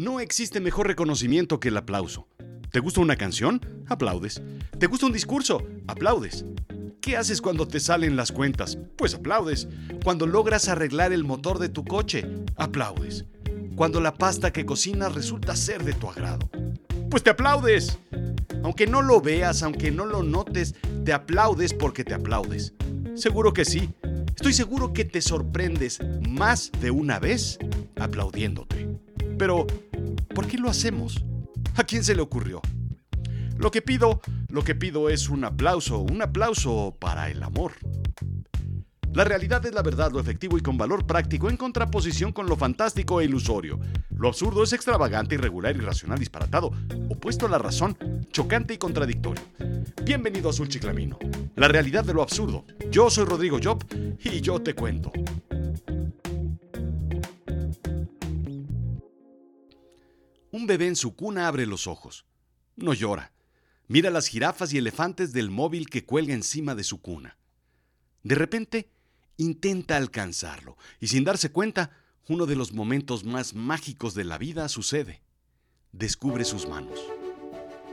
No existe mejor reconocimiento que el aplauso. ¿Te gusta una canción? Aplaudes. ¿Te gusta un discurso? Aplaudes. ¿Qué haces cuando te salen las cuentas? Pues aplaudes. Cuando logras arreglar el motor de tu coche, aplaudes. Cuando la pasta que cocinas resulta ser de tu agrado, pues te aplaudes. Aunque no lo veas, aunque no lo notes, te aplaudes porque te aplaudes. Seguro que sí. Estoy seguro que te sorprendes más de una vez aplaudiéndote. Pero, ¿por qué lo hacemos? ¿A quién se le ocurrió? Lo que pido, lo que pido es un aplauso, un aplauso para el amor. La realidad es la verdad, lo efectivo y con valor práctico en contraposición con lo fantástico e ilusorio. Lo absurdo es extravagante, irregular, irracional, disparatado, opuesto a la razón, chocante y contradictorio. Bienvenido a Azul Chiclamino, la realidad de lo absurdo. Yo soy Rodrigo Job y yo te cuento. Un bebé en su cuna abre los ojos. No llora. Mira las jirafas y elefantes del móvil que cuelga encima de su cuna. De repente, intenta alcanzarlo y sin darse cuenta, uno de los momentos más mágicos de la vida sucede. Descubre sus manos.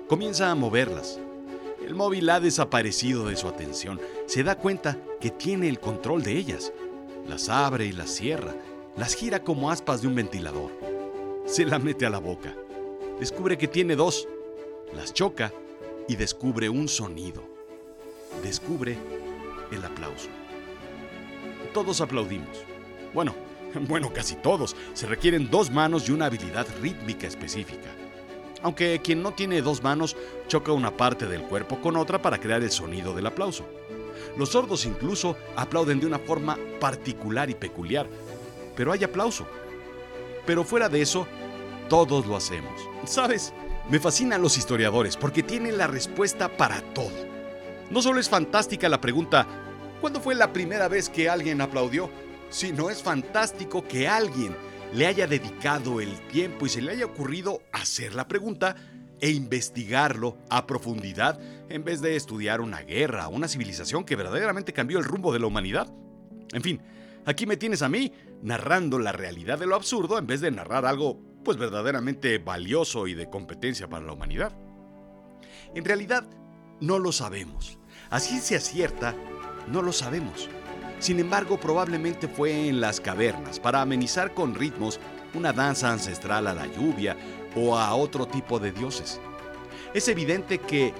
Comienza a moverlas. El móvil ha desaparecido de su atención. Se da cuenta que tiene el control de ellas. Las abre y las cierra. Las gira como aspas de un ventilador se la mete a la boca. Descubre que tiene dos. Las choca y descubre un sonido. Descubre el aplauso. Todos aplaudimos. Bueno, bueno, casi todos. Se requieren dos manos y una habilidad rítmica específica. Aunque quien no tiene dos manos choca una parte del cuerpo con otra para crear el sonido del aplauso. Los sordos incluso aplauden de una forma particular y peculiar, pero hay aplauso. Pero fuera de eso, todos lo hacemos. ¿Sabes? Me fascinan los historiadores porque tienen la respuesta para todo. No solo es fantástica la pregunta, ¿cuándo fue la primera vez que alguien aplaudió? Sino es fantástico que alguien le haya dedicado el tiempo y se le haya ocurrido hacer la pregunta e investigarlo a profundidad en vez de estudiar una guerra, una civilización que verdaderamente cambió el rumbo de la humanidad. En fin, aquí me tienes a mí narrando la realidad de lo absurdo en vez de narrar algo pues verdaderamente valioso y de competencia para la humanidad. En realidad, no lo sabemos. Así se acierta, no lo sabemos. Sin embargo, probablemente fue en las cavernas para amenizar con ritmos una danza ancestral a la lluvia o a otro tipo de dioses. Es evidente que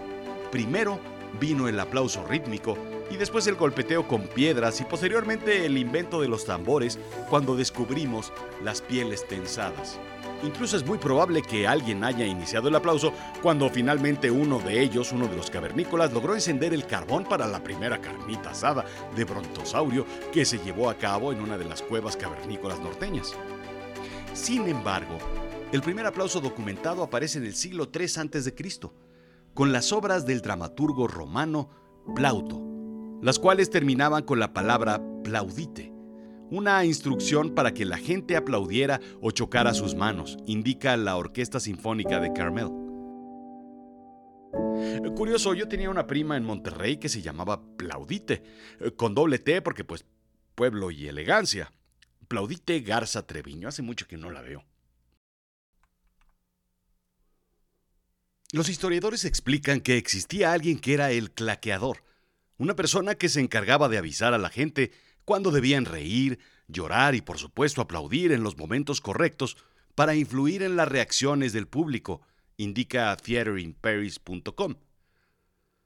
primero vino el aplauso rítmico y después el golpeteo con piedras y posteriormente el invento de los tambores cuando descubrimos las pieles tensadas. Incluso es muy probable que alguien haya iniciado el aplauso cuando finalmente uno de ellos, uno de los cavernícolas, logró encender el carbón para la primera carnita asada de brontosaurio que se llevó a cabo en una de las cuevas cavernícolas norteñas. Sin embargo, el primer aplauso documentado aparece en el siglo III a.C., con las obras del dramaturgo romano Plauto, las cuales terminaban con la palabra plaudite, una instrucción para que la gente aplaudiera o chocara sus manos, indica la Orquesta Sinfónica de Carmel. Curioso, yo tenía una prima en Monterrey que se llamaba Plaudite, con doble T porque pues pueblo y elegancia. Plaudite Garza Treviño, hace mucho que no la veo. Los historiadores explican que existía alguien que era el claqueador, una persona que se encargaba de avisar a la gente cuando debían reír, llorar y por supuesto aplaudir en los momentos correctos para influir en las reacciones del público, indica theaterinparis.com.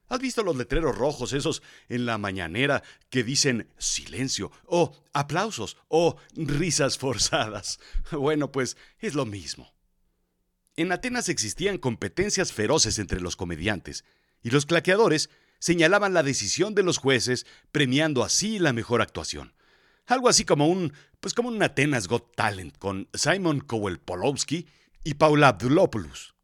¿Has visto los letreros rojos esos en la mañanera que dicen silencio o aplausos o risas forzadas? Bueno, pues es lo mismo. En Atenas existían competencias feroces entre los comediantes, y los claqueadores señalaban la decisión de los jueces, premiando así la mejor actuación. Algo así como un, pues como un Atenas Got Talent con Simon Cowell Polowski y Paula Abdulopoulos.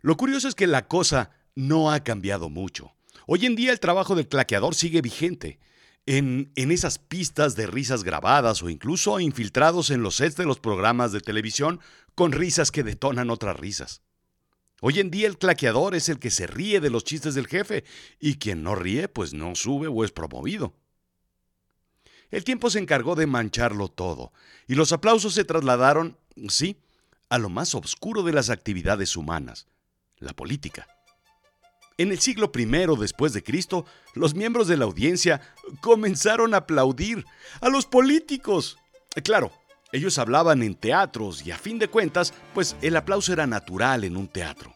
Lo curioso es que la cosa no ha cambiado mucho. Hoy en día el trabajo del claqueador sigue vigente. En, en, esas pistas de risas grabadas o incluso infiltrados en los sets de los programas de televisión con risas que detonan otras risas. Hoy en día el claqueador es el que se ríe de los chistes del jefe y quien no ríe pues no sube o es promovido. El tiempo se encargó de mancharlo todo y los aplausos se trasladaron, sí, a lo más oscuro de las actividades humanas, la política. En el siglo I después de Cristo, los miembros de la audiencia comenzaron a aplaudir a los políticos. Claro, ellos hablaban en teatros y a fin de cuentas, pues el aplauso era natural en un teatro.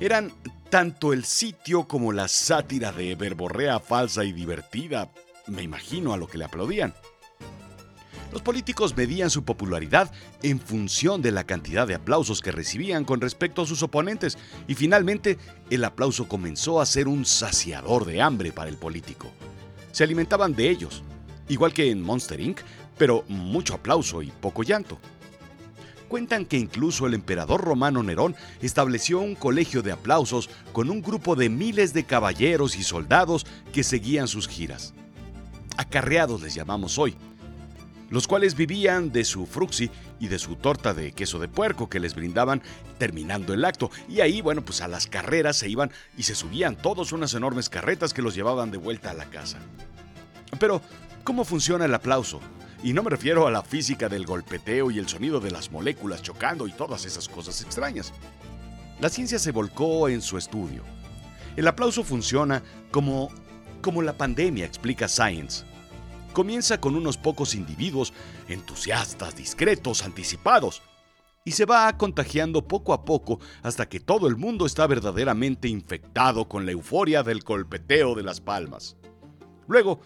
Eran tanto el sitio como la sátira de verborrea falsa y divertida, me imagino a lo que le aplaudían. Los políticos medían su popularidad en función de la cantidad de aplausos que recibían con respecto a sus oponentes y finalmente el aplauso comenzó a ser un saciador de hambre para el político. Se alimentaban de ellos, igual que en Monster Inc., pero mucho aplauso y poco llanto. Cuentan que incluso el emperador romano Nerón estableció un colegio de aplausos con un grupo de miles de caballeros y soldados que seguían sus giras. Acarreados les llamamos hoy, los cuales vivían de su fruxi y de su torta de queso de puerco que les brindaban terminando el acto. Y ahí, bueno, pues a las carreras se iban y se subían todos unas enormes carretas que los llevaban de vuelta a la casa. Pero, ¿cómo funciona el aplauso? Y no me refiero a la física del golpeteo y el sonido de las moléculas chocando y todas esas cosas extrañas. La ciencia se volcó en su estudio. El aplauso funciona como, como la pandemia, explica Science. Comienza con unos pocos individuos entusiastas, discretos, anticipados, y se va contagiando poco a poco hasta que todo el mundo está verdaderamente infectado con la euforia del golpeteo de las palmas. Luego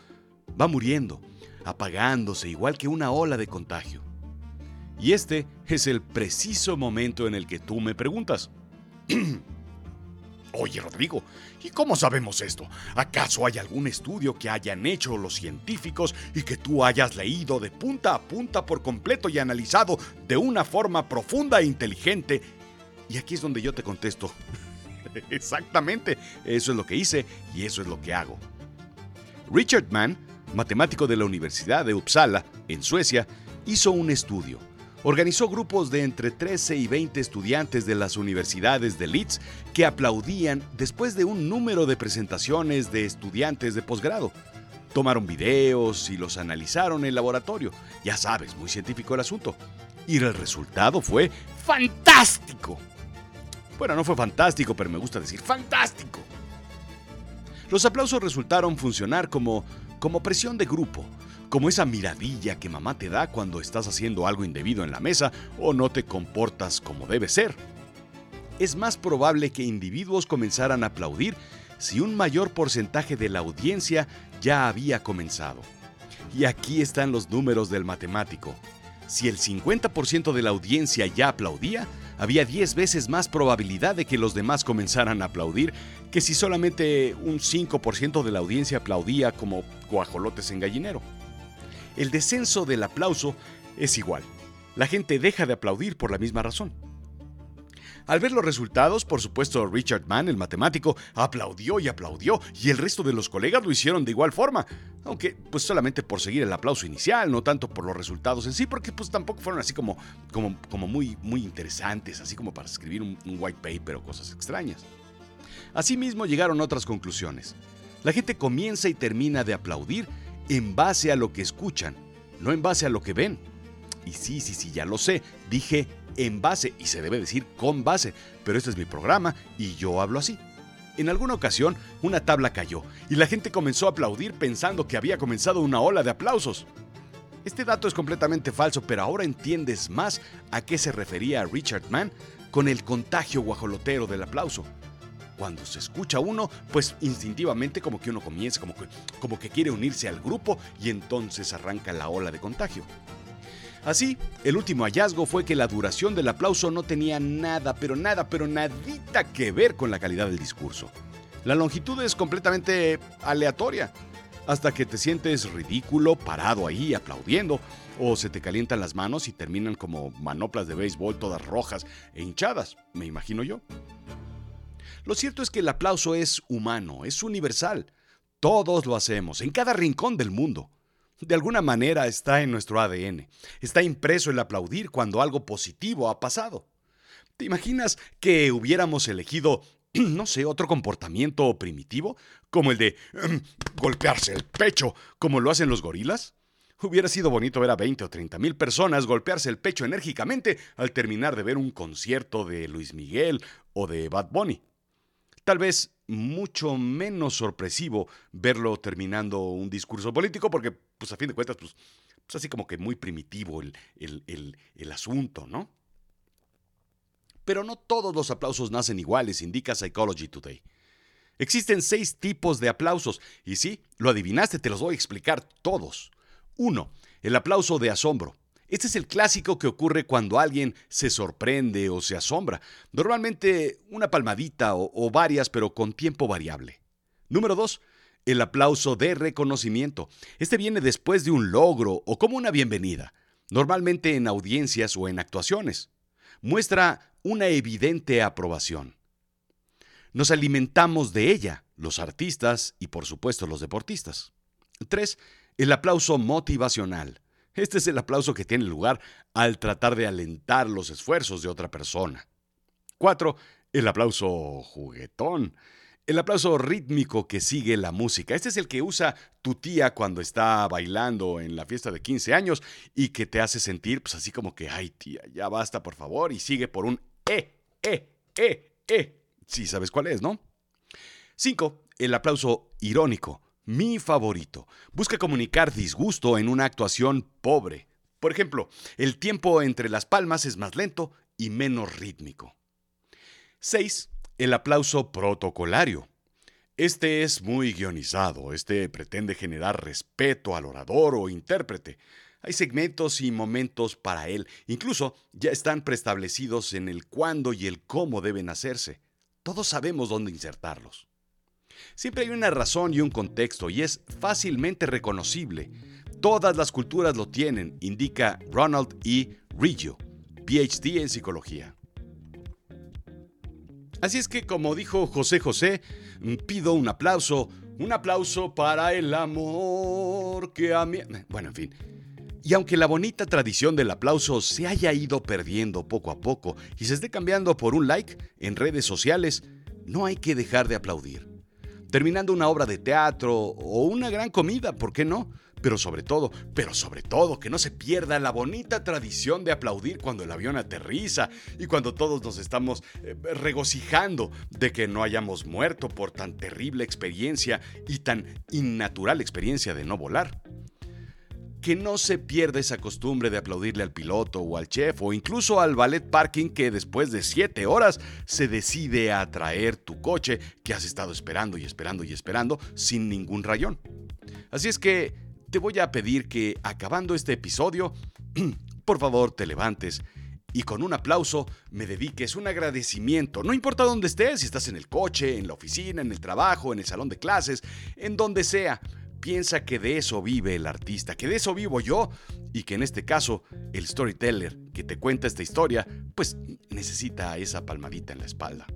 va muriendo apagándose igual que una ola de contagio. Y este es el preciso momento en el que tú me preguntas. Oye, Rodrigo, ¿y cómo sabemos esto? ¿Acaso hay algún estudio que hayan hecho los científicos y que tú hayas leído de punta a punta por completo y analizado de una forma profunda e inteligente? Y aquí es donde yo te contesto. Exactamente, eso es lo que hice y eso es lo que hago. Richard Mann matemático de la Universidad de Uppsala, en Suecia, hizo un estudio. Organizó grupos de entre 13 y 20 estudiantes de las universidades de Leeds que aplaudían después de un número de presentaciones de estudiantes de posgrado. Tomaron videos y los analizaron en laboratorio. Ya sabes, muy científico el asunto. Y el resultado fue fantástico. Bueno, no fue fantástico, pero me gusta decir fantástico. Los aplausos resultaron funcionar como como presión de grupo, como esa miradilla que mamá te da cuando estás haciendo algo indebido en la mesa o no te comportas como debe ser. Es más probable que individuos comenzaran a aplaudir si un mayor porcentaje de la audiencia ya había comenzado. Y aquí están los números del matemático. Si el 50% de la audiencia ya aplaudía, había 10 veces más probabilidad de que los demás comenzaran a aplaudir que si solamente un 5% de la audiencia aplaudía como guajolotes en gallinero. El descenso del aplauso es igual. La gente deja de aplaudir por la misma razón. Al ver los resultados, por supuesto, Richard Mann, el matemático, aplaudió y aplaudió, y el resto de los colegas lo hicieron de igual forma, aunque pues solamente por seguir el aplauso inicial, no tanto por los resultados en sí, porque pues tampoco fueron así como, como, como muy, muy interesantes, así como para escribir un, un white paper o cosas extrañas. Asimismo llegaron otras conclusiones. La gente comienza y termina de aplaudir en base a lo que escuchan, no en base a lo que ven. Y sí, sí, sí, ya lo sé, dije en base, y se debe decir con base, pero este es mi programa y yo hablo así. En alguna ocasión, una tabla cayó y la gente comenzó a aplaudir pensando que había comenzado una ola de aplausos. Este dato es completamente falso, pero ahora entiendes más a qué se refería Richard Mann con el contagio guajolotero del aplauso. Cuando se escucha uno, pues instintivamente como que uno comienza, como que, como que quiere unirse al grupo y entonces arranca la ola de contagio. Así, el último hallazgo fue que la duración del aplauso no tenía nada, pero nada, pero nadita que ver con la calidad del discurso. La longitud es completamente aleatoria, hasta que te sientes ridículo parado ahí aplaudiendo, o se te calientan las manos y terminan como manoplas de béisbol todas rojas e hinchadas, me imagino yo. Lo cierto es que el aplauso es humano, es universal. Todos lo hacemos, en cada rincón del mundo. De alguna manera está en nuestro ADN. Está impreso el aplaudir cuando algo positivo ha pasado. ¿Te imaginas que hubiéramos elegido, no sé, otro comportamiento primitivo, como el de em, golpearse el pecho, como lo hacen los gorilas? Hubiera sido bonito ver a 20 o 30 mil personas golpearse el pecho enérgicamente al terminar de ver un concierto de Luis Miguel o de Bad Bunny. Tal vez mucho menos sorpresivo verlo terminando un discurso político porque, pues a fin de cuentas, pues, pues así como que muy primitivo el, el, el asunto, ¿no? Pero no todos los aplausos nacen iguales, indica Psychology Today. Existen seis tipos de aplausos, y sí, lo adivinaste, te los voy a explicar todos. 1. El aplauso de asombro. Este es el clásico que ocurre cuando alguien se sorprende o se asombra. Normalmente una palmadita o, varias, pero con tiempo variable. Número 2. El aplauso de reconocimiento. Este viene después de un logro o como una bienvenida, normalmente en audiencias o en actuaciones. Muestra una evidente aprobación. Nos alimentamos de ella, los artistas y por supuesto los deportistas. 3. El aplauso motivacional. Este es el aplauso que tiene lugar al tratar de alentar los esfuerzos de otra persona. 4. El aplauso juguetón. El aplauso rítmico que sigue la música. Este es el que usa tu tía cuando está bailando en la fiesta de 15 años y que te hace sentir pues así como que, ay tía, ya basta por favor y sigue por un eh, eh, eh, eh. Sí, sabes cuál es, ¿no? 5. El aplauso irónico mi favorito. Busca comunicar disgusto en una actuación pobre. Por ejemplo, el tiempo entre las palmas es más lento y menos rítmico. 6. El aplauso protocolario. Este es muy guionizado, este pretende generar respeto al orador o intérprete. Hay segmentos y momentos para él, incluso ya están preestablecidos en el cuándo y el cómo deben hacerse. Todos sabemos dónde insertarlos. Siempre hay una razón y un contexto y es fácilmente reconocible. Todas las culturas lo tienen, indica Ronald E. Riggio, PhD en psicología. Así es que, como dijo José José, pido un aplauso, un aplauso para el amor que a mí... Bueno, en fin. Y aunque la bonita tradición del aplauso se haya ido perdiendo poco a poco y se esté cambiando por un like en redes sociales, no hay que dejar de aplaudir terminando una obra de teatro o una gran comida, ¿por qué no? Pero sobre todo, pero sobre todo, que no se pierda la bonita tradición de aplaudir cuando el avión aterriza y cuando todos nos estamos eh, regocijando de que no hayamos muerto por tan terrible experiencia y tan innatural experiencia de no volar que no se pierda esa costumbre de aplaudirle al piloto o al chef o incluso al ballet parking que después de 7 horas se decide a traer tu coche que has estado esperando y esperando y esperando sin ningún rayón. Así es que te voy a pedir que acabando este episodio, por favor te levantes y con un aplauso me dediques un agradecimiento, no importa dónde estés, si estás en el coche, en la oficina, en el trabajo, en el salón de clases, en donde sea piensa que de eso vive el artista, que de eso vivo yo y que en este caso el storyteller que te cuenta esta historia pues necesita esa palmadita en la espalda.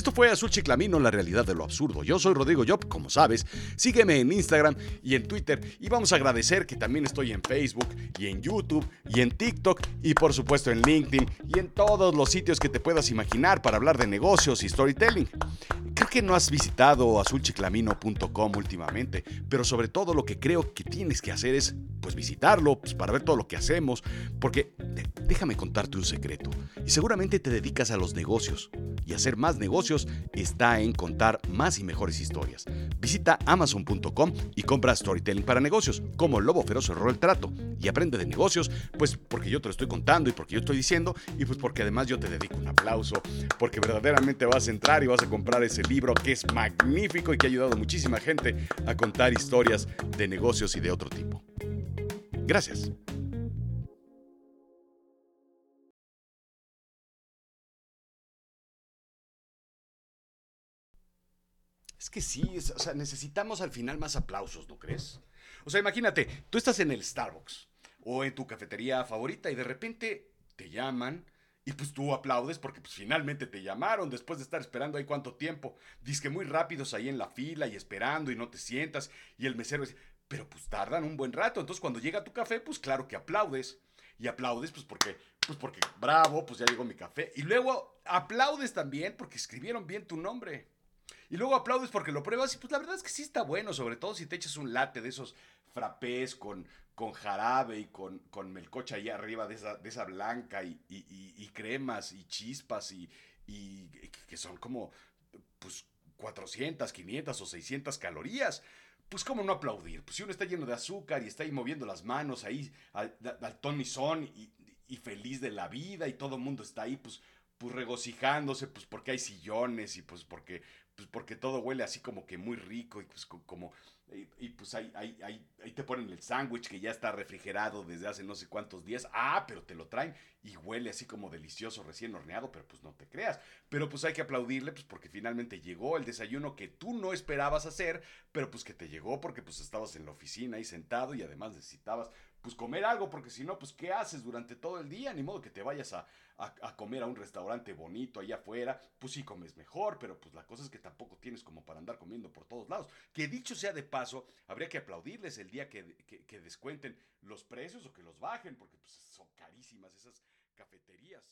Esto fue Azul Chiclamino, la realidad de lo absurdo. Yo soy Rodrigo Job, como sabes. Sígueme en Instagram y en Twitter. Y vamos a agradecer que también estoy en Facebook y en YouTube y en TikTok y por supuesto en LinkedIn y en todos los sitios que te puedas imaginar para hablar de negocios y storytelling. Que no has visitado azulchiclamino.com últimamente, pero sobre todo lo que creo que tienes que hacer es pues visitarlo pues, para ver todo lo que hacemos, porque déjame contarte un secreto. Y seguramente te dedicas a los negocios y hacer más negocios está en contar más y mejores historias. Visita amazon.com y compra storytelling para negocios, como lobo feroz cerró el trato, y aprende de negocios, pues porque yo te lo estoy contando y porque yo estoy diciendo, y pues porque además yo te dedico un aplauso, porque verdaderamente vas a entrar y vas a comprar ese libro que es magnífico y que ha ayudado a muchísima gente a contar historias de negocios y de otro tipo. Gracias. Es que sí, o sea, necesitamos al final más aplausos, ¿no crees? O sea, imagínate, tú estás en el Starbucks o en tu cafetería favorita y de repente te llaman y pues tú aplaudes porque pues finalmente te llamaron después de estar esperando ahí cuánto tiempo. Dice que muy rápidos ahí en la fila y esperando y no te sientas y el mesero dice, pero pues tardan un buen rato. Entonces cuando llega tu café, pues claro que aplaudes. Y aplaudes pues porque, pues porque bravo, pues ya llegó mi café. Y luego aplaudes también porque escribieron bien tu nombre. Y luego aplaudes porque lo pruebas y pues la verdad es que sí está bueno, sobre todo si te echas un latte de esos frappés con, con jarabe y con, con melcocha ahí arriba de esa, de esa blanca y, y, cremas y chispas y, y que son como pues 400, 500 o 600 calorías pues cómo no aplaudir. Pues si uno está lleno de azúcar y está ahí moviendo las manos ahí al, al ton y son y, y, feliz de la vida y todo el mundo está ahí, pues, pues regocijándose, pues porque hay sillones y pues porque pues porque todo huele así como que muy rico y pues como, y, pues ahí, ahí, ahí, te ponen el sándwich que ya está refrigerado desde hace no sé cuántos días, ah, pero te lo traen y huele así como delicioso recién horneado, pero pues no te creas, pero pues hay que aplaudirle pues porque finalmente llegó el desayuno que tú no esperabas hacer, pero pues que te llegó porque pues estabas en la oficina ahí sentado y además necesitabas pues comer algo, porque si no, pues ¿qué haces durante todo el día? Ni modo que te vayas a, a, comer a un restaurante bonito allá afuera, pues sí comes mejor, pero pues la cosa es que tampoco tienes como para andar comiendo por todos lados. Que dicho sea de paso, habría que aplaudirles el día que, que descuenten los precios o que los bajen, porque pues son carísimas esas cafeterías.